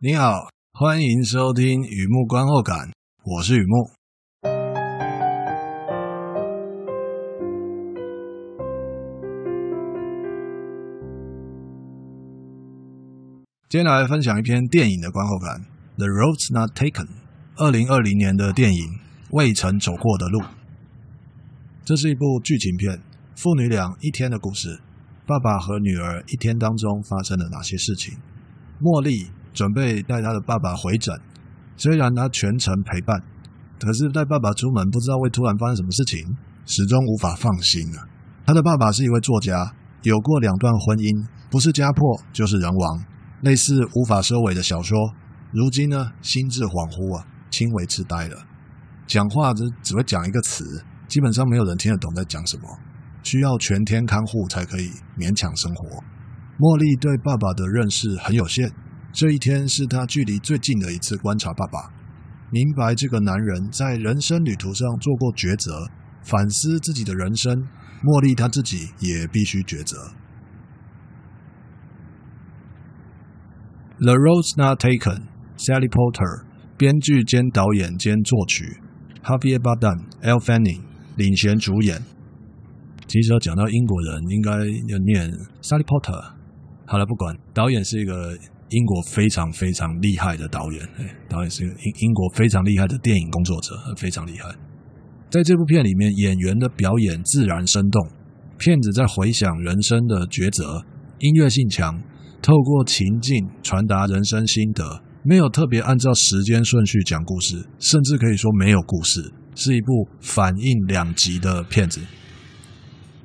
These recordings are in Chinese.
你好，欢迎收听雨木观后感，我是雨木。今天来分享一篇电影的观后感，《The Roads Not Taken》，二零二零年的电影《未曾走过的路》。这是一部剧情片，父女俩一天的故事。爸爸和女儿一天当中发生了哪些事情？茉莉。准备带他的爸爸回诊，虽然他全程陪伴，可是带爸爸出门，不知道会突然发生什么事情，始终无法放心啊。他的爸爸是一位作家，有过两段婚姻，不是家破就是人亡，类似无法收尾的小说。如今呢，心智恍惚啊，轻微痴呆了，讲话只只会讲一个词，基本上没有人听得懂在讲什么，需要全天看护才可以勉强生活。茉莉对爸爸的认识很有限。这一天是他距离最近的一次观察爸爸，明白这个男人在人生旅途上做过抉择，反思自己的人生。茉莉她自己也必须抉择。The Road Not Taken，Sally Potter，编剧兼导演兼作曲，Javier Bardem, l Fanning 领衔主演。其实要讲到英国人，应该要念 Sally Potter。好了，不管，导演是一个。英国非常非常厉害的导演，导演是英英国非常厉害的电影工作者，非常厉害。在这部片里面，演员的表演自然生动，片子在回想人生的抉择，音乐性强，透过情境传达人生心得，没有特别按照时间顺序讲故事，甚至可以说没有故事，是一部反应两极的片子。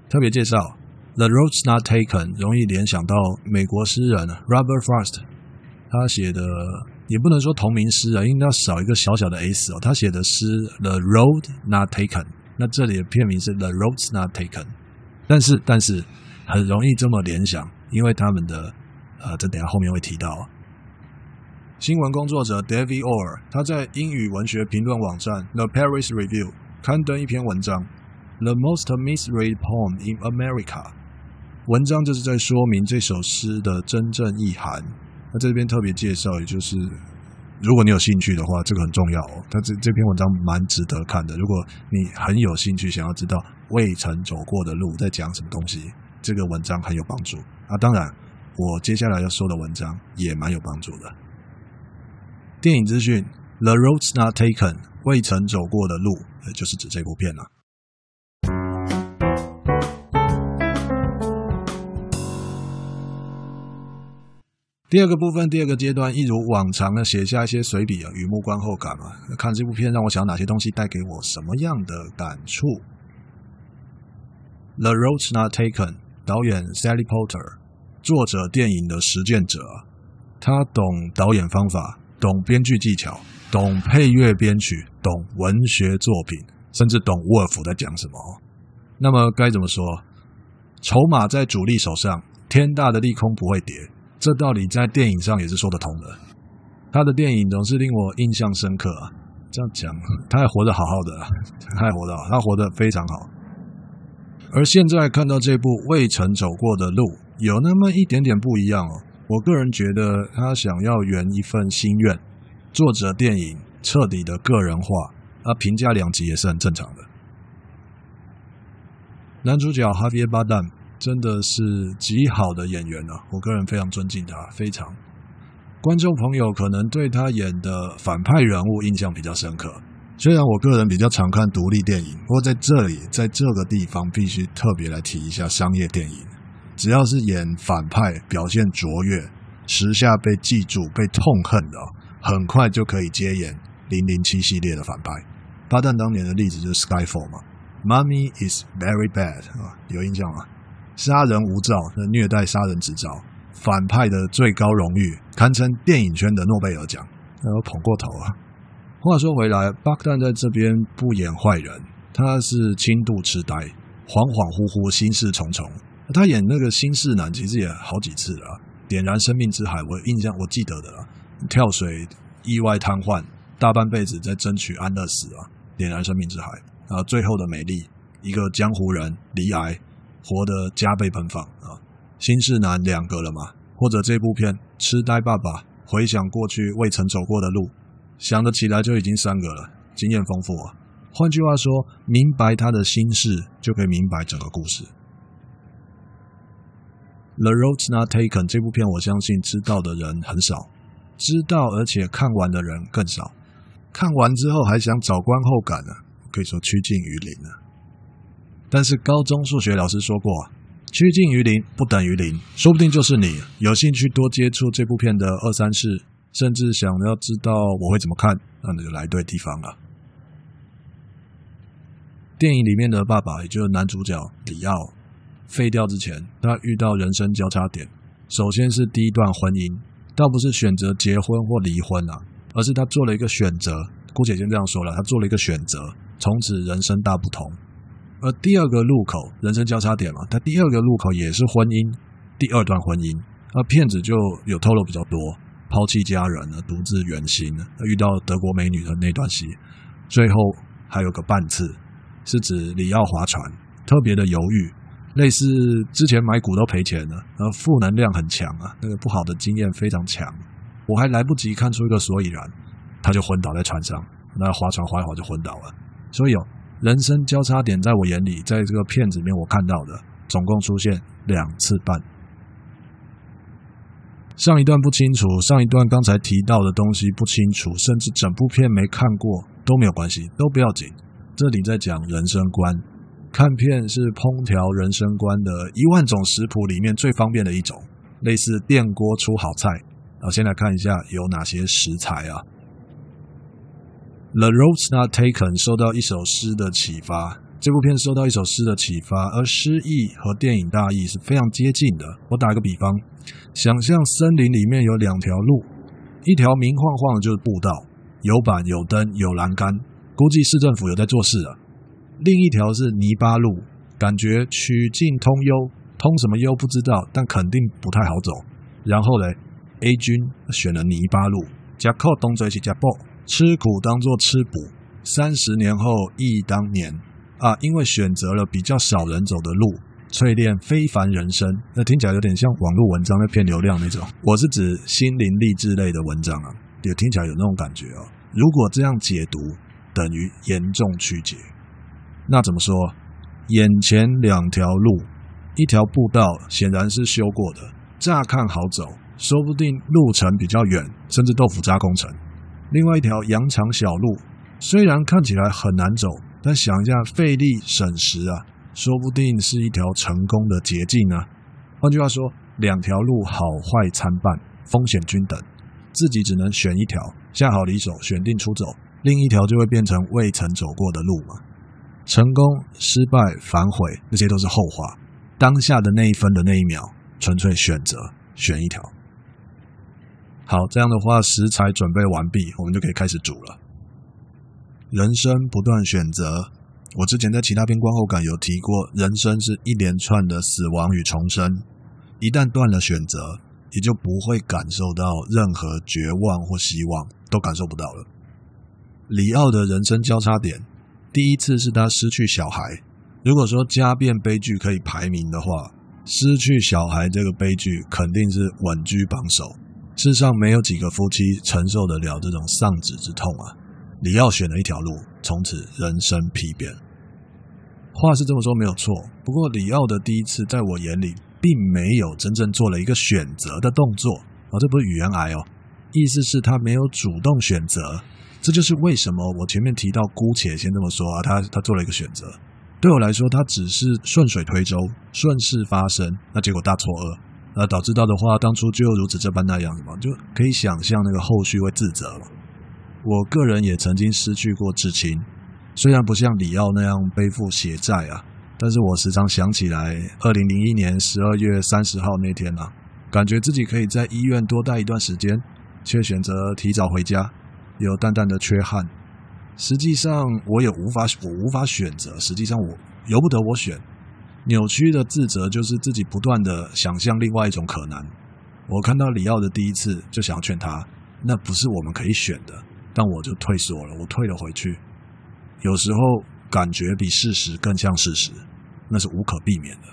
特别介绍《The Roads Not Taken》，容易联想到美国诗人 Robert Frost。他写的也不能说同名诗啊，应该要少一个小小的 s 哦。他写的诗《The Road Not Taken》，那这里的片名是《The Roads Not Taken》，但是但是很容易这么联想，因为他们的呃，这等下后面会提到。新闻工作者 David Orr 他在英语文学评论网站 The Paris Review 刊登一篇文章，《The Most Misread Poem in America》。文章就是在说明这首诗的真正意涵。那这边特别介绍，也就是如果你有兴趣的话，这个很重要哦。他这这篇文章蛮值得看的。如果你很有兴趣，想要知道未曾走过的路在讲什么东西，这个文章很有帮助。啊，当然，我接下来要说的文章也蛮有帮助的。电影资讯，《The Roads Not Taken》未曾走过的路，就是指这部片了。第二个部分，第二个阶段，一如往常的写下一些随笔啊，雨幕观后感嘛。看这部片让我想到哪些东西，带给我什么样的感触。The roads Not Taken，导演 Sally Potter，作者电影的实践者，他懂导演方法，懂编剧技巧，懂配乐编曲，懂文学作品，甚至懂沃尔夫在讲什么。那么该怎么说？筹码在主力手上，天大的利空不会跌。这道理在电影上也是说得通的。他的电影总是令我印象深刻啊。这样讲，他还活得好好的，他还活得好，他活得非常好。而现在看到这部未曾走过的路，有那么一点点不一样哦。我个人觉得他想要圆一份心愿，作者电影彻底的个人化，啊，评价两极也是很正常的。男主角哈维巴旦。真的是极好的演员啊，我个人非常尊敬他，非常。观众朋友可能对他演的反派人物印象比较深刻。虽然我个人比较常看独立电影，不过在这里，在这个地方必须特别来提一下商业电影。只要是演反派表现卓越，时下被记住、被痛恨的，很快就可以接演《零零七》系列的反派。巴旦当年的例子就是《Skyfall》嘛，《Mummy is very bad》啊，有印象吗？杀人无照，那虐待杀人执照，反派的最高荣誉，堪称电影圈的诺贝尔奖，那我捧过头啊。话说回来，巴旦在这边不演坏人，他是轻度痴呆，恍恍惚惚，心事重重。他演那个心事男，其实也好几次了。点燃生命之海，我印象我记得的了。跳水意外瘫痪，大半辈子在争取安乐死啊。点燃生命之海，啊，最后的美丽，一个江湖人罹癌。活得加倍奔放啊！心事男两个了嘛？或者这部片《痴呆爸爸》回想过去未曾走过的路，想得起来就已经三个了，经验丰富啊。换句话说，明白他的心事，就可以明白整个故事。The Road's Not Taken 这部片，我相信知道的人很少，知道而且看完的人更少。看完之后还想找观后感呢，可以说趋近于零了。但是高中数学老师说过，趋近于零不等于零，说不定就是你有兴趣多接触这部片的二三事，甚至想要知道我会怎么看，那你就来对地方了。电影里面的爸爸，也就是男主角李奥。废掉之前，他遇到人生交叉点。首先是第一段婚姻，倒不是选择结婚或离婚啊，而是他做了一个选择。姑且先这样说了，他做了一个选择，从此人生大不同。而第二个路口，人生交叉点嘛，他第二个路口也是婚姻，第二段婚姻。那骗子就有透露比较多，抛弃家人了，独自远行，遇到德国美女的那段戏，最后还有个半次，是指李奥划船，特别的犹豫。类似之前买股都赔钱了，然后负能量很强啊，那个不好的经验非常强，我还来不及看出一个所以然，他就昏倒在船上，那划船划一划就昏倒了。所以有人生交叉点，在我眼里，在这个片子里面我看到的总共出现两次半。上一段不清楚，上一段刚才提到的东西不清楚，甚至整部片没看过都没有关系，都不要紧。这里在讲人生观。看片是烹调人生观的一万种食谱里面最方便的一种，类似电锅出好菜。好，先来看一下有哪些食材啊。The Road's Not Taken 受到一首诗的启发，这部片受到一首诗的启发，而诗意和电影大意是非常接近的。我打个比方，想象森林里面有两条路，一条明晃晃的就是步道，有板有灯有栏杆，估计市政府有在做事啊。另一条是泥巴路，感觉曲径通幽，通什么幽不知道，但肯定不太好走。然后呢，A 君选了泥巴路，加扣东嘴起加爆，吃苦当做吃补。三十年后忆当年啊，因为选择了比较少人走的路，淬炼非凡人生。那听起来有点像网络文章在骗流量那种。我是指心灵励志类的文章啊，也听起来有那种感觉啊。如果这样解读，等于严重曲解。那怎么说？眼前两条路，一条步道显然是修过的，乍看好走，说不定路程比较远，甚至豆腐渣工程。另外一条羊肠小路，虽然看起来很难走，但想一下费力省时啊，说不定是一条成功的捷径啊。换句话说，两条路好坏参半，风险均等，自己只能选一条，下好离手，选定出走，另一条就会变成未曾走过的路嘛。成功、失败、反悔，那些都是后话。当下的那一分的那一秒，纯粹选择选一条。好，这样的话，食材准备完毕，我们就可以开始煮了。人生不断选择，我之前在其他篇观后感有提过，人生是一连串的死亡与重生。一旦断了选择，也就不会感受到任何绝望或希望，都感受不到了。里奥的人生交叉点。第一次是他失去小孩。如果说家变悲剧可以排名的话，失去小孩这个悲剧肯定是稳居榜首。世上没有几个夫妻承受得了这种丧子之痛啊！李奥选了一条路，从此人生丕变。话是这么说没有错，不过李奥的第一次在我眼里并没有真正做了一个选择的动作啊，这不是语言癌哦，意思是他没有主动选择。这就是为什么我前面提到，姑且先这么说啊，他他做了一个选择。对我来说，他只是顺水推舟，顺势发生，那结果大错愕，那导致到的话，当初就如此这般那样子嘛，就可以想象那个后续会自责了。我个人也曾经失去过至亲，虽然不像李奥那样背负血债啊，但是我时常想起来，二零零一年十二月三十号那天啊，感觉自己可以在医院多待一段时间，却选择提早回家。有淡淡的缺憾，实际上我也无法，我无法选择。实际上我由不得我选，扭曲的自责就是自己不断的想象另外一种可能。我看到李奥的第一次，就想劝他，那不是我们可以选的，但我就退缩了，我退了回去。有时候感觉比事实更像事实，那是无可避免的。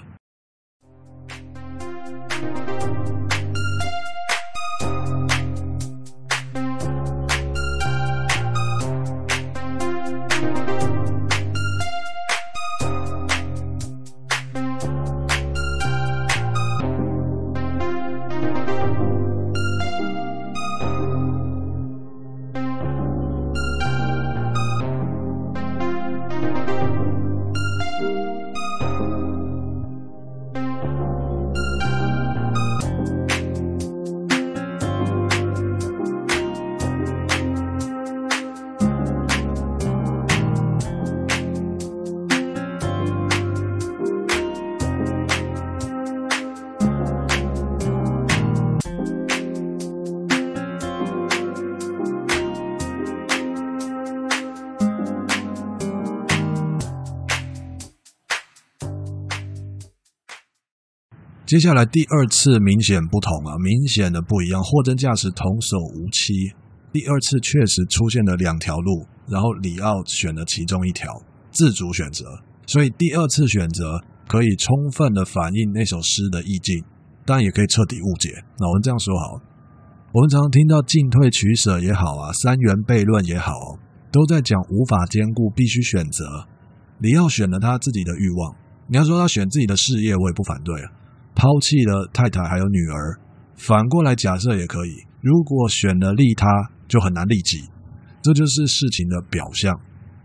接下来第二次明显不同啊，明显的不一样。货真价实，童叟无欺。第二次确实出现了两条路，然后李奥选了其中一条，自主选择。所以第二次选择可以充分的反映那首诗的意境，但也可以彻底误解。那我们这样说好，我们常听到进退取舍也好啊，三元悖论也好，都在讲无法兼顾，必须选择。里奥选了他自己的欲望，你要说他选自己的事业，我也不反对啊。抛弃了太太还有女儿，反过来假设也可以。如果选了利他，就很难利己，这就是事情的表象。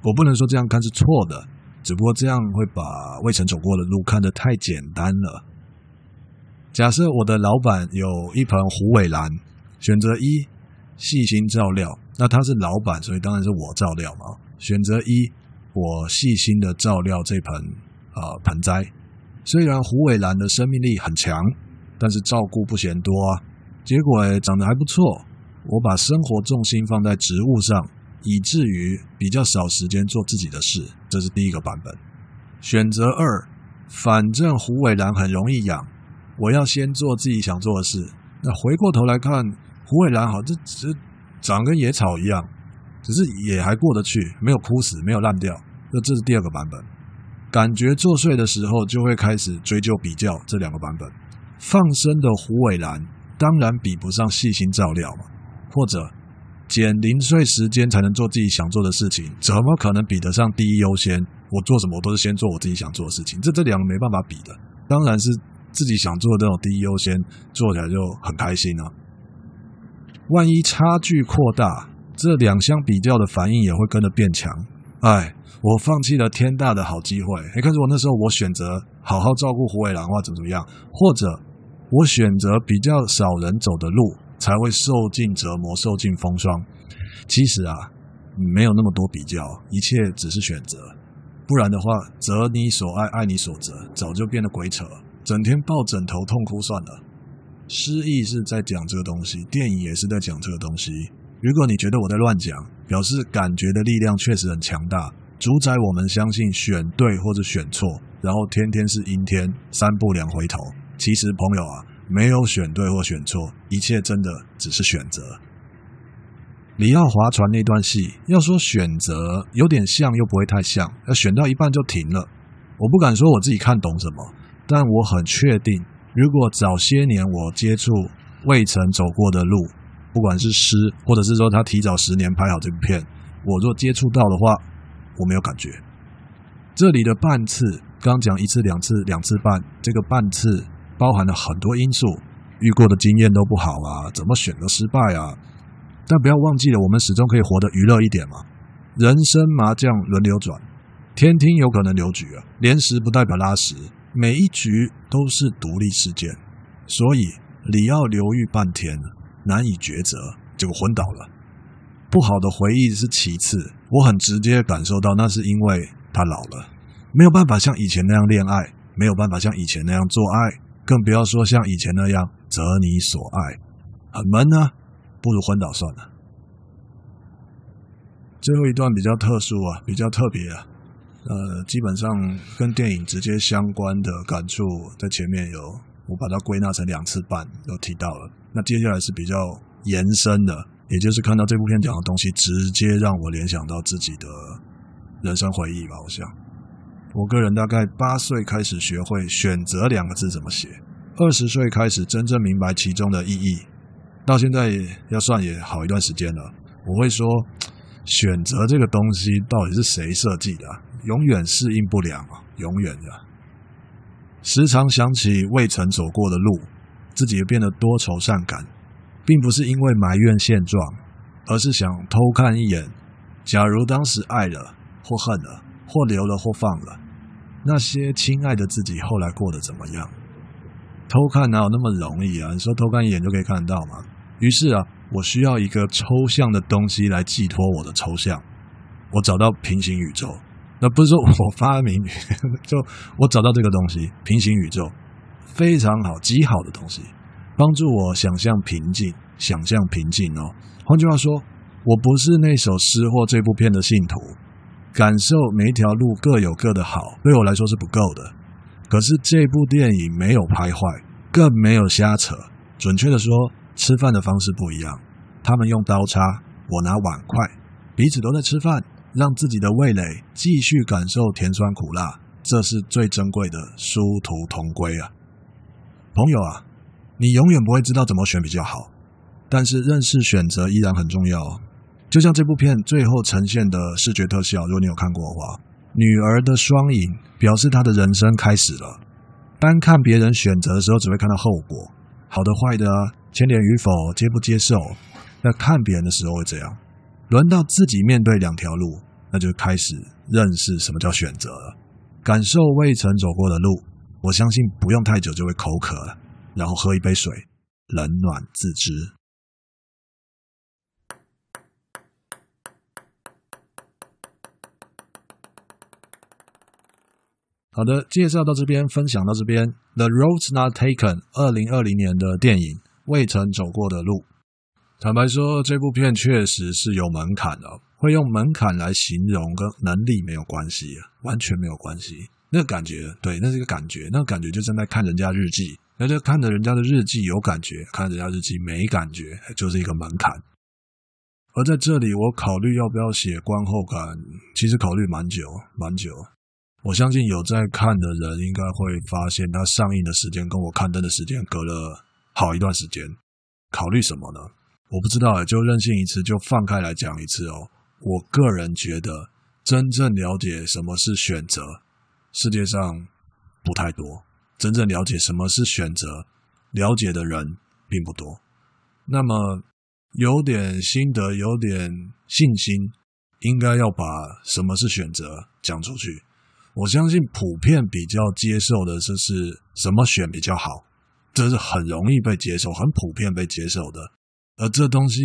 我不能说这样看是错的，只不过这样会把未曾走过的路看得太简单了。假设我的老板有一盆虎尾兰，选择一，细心照料，那他是老板，所以当然是我照料嘛。选择一，我细心的照料这盆啊、盆栽。虽然虎尾兰的生命力很强，但是照顾不嫌多啊。结果诶长得还不错。我把生活重心放在植物上，以至于比较少时间做自己的事。这是第一个版本。选择二，反正虎尾兰很容易养，我要先做自己想做的事。那回过头来看，虎尾兰好，这只长跟野草一样，只是也还过得去，没有枯死，没有烂掉。那这是第二个版本。感觉作祟的时候，就会开始追究比较这两个版本。放生的虎尾兰当然比不上细心照料嘛，或者减零碎时间才能做自己想做的事情，怎么可能比得上第一优先？我做什么我都是先做我自己想做的事情，这这两个没办法比的。当然是自己想做的那种第一优先，做起来就很开心啊。万一差距扩大，这两相比较的反应也会跟着变强。哎。我放弃了天大的好机会。哎，可是我那时候我选择好好照顾虎尾兰，或怎么怎么样，或者我选择比较少人走的路，才会受尽折磨，受尽风霜。其实啊，没有那么多比较，一切只是选择。不然的话，择你所爱，爱你所择，早就变得鬼扯，整天抱枕头痛哭算了。诗意是在讲这个东西，电影也是在讲这个东西。如果你觉得我在乱讲，表示感觉的力量确实很强大。主宰我们相信选对或者选错，然后天天是阴天，三步两回头。其实朋友啊，没有选对或选错，一切真的只是选择。李奥划船那段戏，要说选择有点像，又不会太像。要选到一半就停了。我不敢说我自己看懂什么，但我很确定，如果早些年我接触未曾走过的路，不管是诗，或者是说他提早十年拍好这部片，我若接触到的话。我没有感觉，这里的半次，刚讲一次、两次、两次半，这个半次包含了很多因素，遇过的经验都不好啊，怎么选都失败啊。但不要忘记了，我们始终可以活得娱乐一点嘛。人生麻将轮流转，天听有可能留局啊，连时不代表拉时，每一局都是独立事件。所以你要留豫半天，难以抉择，结果昏倒了。不好的回忆是其次，我很直接感受到，那是因为他老了，没有办法像以前那样恋爱，没有办法像以前那样做爱，更不要说像以前那样择你所爱，很闷啊，不如昏倒算了。最后一段比较特殊啊，比较特别啊，呃，基本上跟电影直接相关的感触，在前面有，我把它归纳成两次半，都提到了。那接下来是比较延伸的。也就是看到这部片讲的东西，直接让我联想到自己的人生回忆吧。我想，我个人大概八岁开始学会“选择”两个字怎么写，二十岁开始真正明白其中的意义，到现在要算也好一段时间了。我会说，选择这个东西到底是谁设计的？永远适应不良啊，永远的。时常想起未曾走过的路，自己也变得多愁善感。并不是因为埋怨现状，而是想偷看一眼，假如当时爱了或恨了，或留了或放了，那些亲爱的自己后来过得怎么样？偷看哪有那么容易啊？你说偷看一眼就可以看得到吗？于是啊，我需要一个抽象的东西来寄托我的抽象。我找到平行宇宙，那不是说我发明，就我找到这个东西，平行宇宙，非常好，极好的东西。帮助我想象平静，想象平静哦。换句话说，我不是那首诗或这部片的信徒，感受每一条路各有各的好，对我来说是不够的。可是这部电影没有拍坏，更没有瞎扯。准确的说，吃饭的方式不一样。他们用刀叉，我拿碗筷，彼此都在吃饭，让自己的味蕾继续感受甜酸苦辣，这是最珍贵的殊途同归啊！朋友啊，你永远不会知道怎么选比较好，但是认识选择依然很重要。就像这部片最后呈现的视觉特效，如果你有看过的话，女儿的双影表示她的人生开始了。单看别人选择的时候，只会看到后果，好的坏的，牵连与否，接不接受。那看别人的时候会这样，轮到自己面对两条路，那就开始认识什么叫选择了，感受未曾走过的路。我相信不用太久就会口渴了，然后喝一杯水，冷暖自知。好的，介绍到这边，分享到这边，《The Roads Not Taken》二零二零年的电影《未曾走过的路》。坦白说，这部片确实是有门槛的，会用门槛来形容跟能力没有关系，完全没有关系。那感觉，对，那是一个感觉，那个感觉就正在看人家日记，那就看着人家的日记有感觉，看人家日记没感觉，就是一个门槛。而在这里，我考虑要不要写观后感，其实考虑蛮久，蛮久。我相信有在看的人应该会发现，它上映的时间跟我刊登的时间隔了好一段时间。考虑什么呢？我不知道，就任性一次，就放开来讲一次哦。我个人觉得，真正了解什么是选择，世界上不太多。真正了解什么是选择，了解的人并不多。那么，有点心得，有点信心，应该要把什么是选择讲出去。我相信普遍比较接受的就是什么选比较好，这是很容易被接受、很普遍被接受的。而这东西，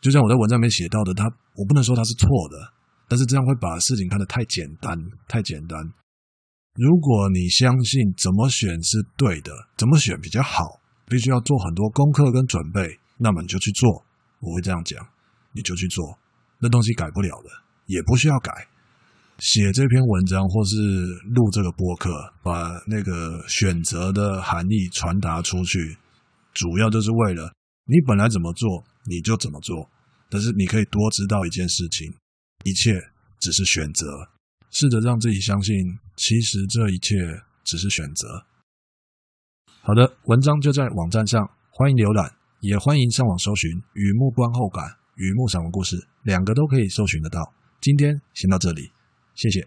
就像我在文章里面写到的，它我不能说它是错的，但是这样会把事情看得太简单、太简单。如果你相信怎么选是对的，怎么选比较好，必须要做很多功课跟准备，那么你就去做。我会这样讲，你就去做，那东西改不了的，也不需要改。写这篇文章或是录这个播客，把那个选择的含义传达出去，主要就是为了你本来怎么做你就怎么做，但是你可以多知道一件事情，一切只是选择，试着让自己相信，其实这一切只是选择。好的，文章就在网站上，欢迎浏览，也欢迎上网搜寻《雨幕观后感》《雨幕散文故事》，两个都可以搜寻得到。今天先到这里。谢谢。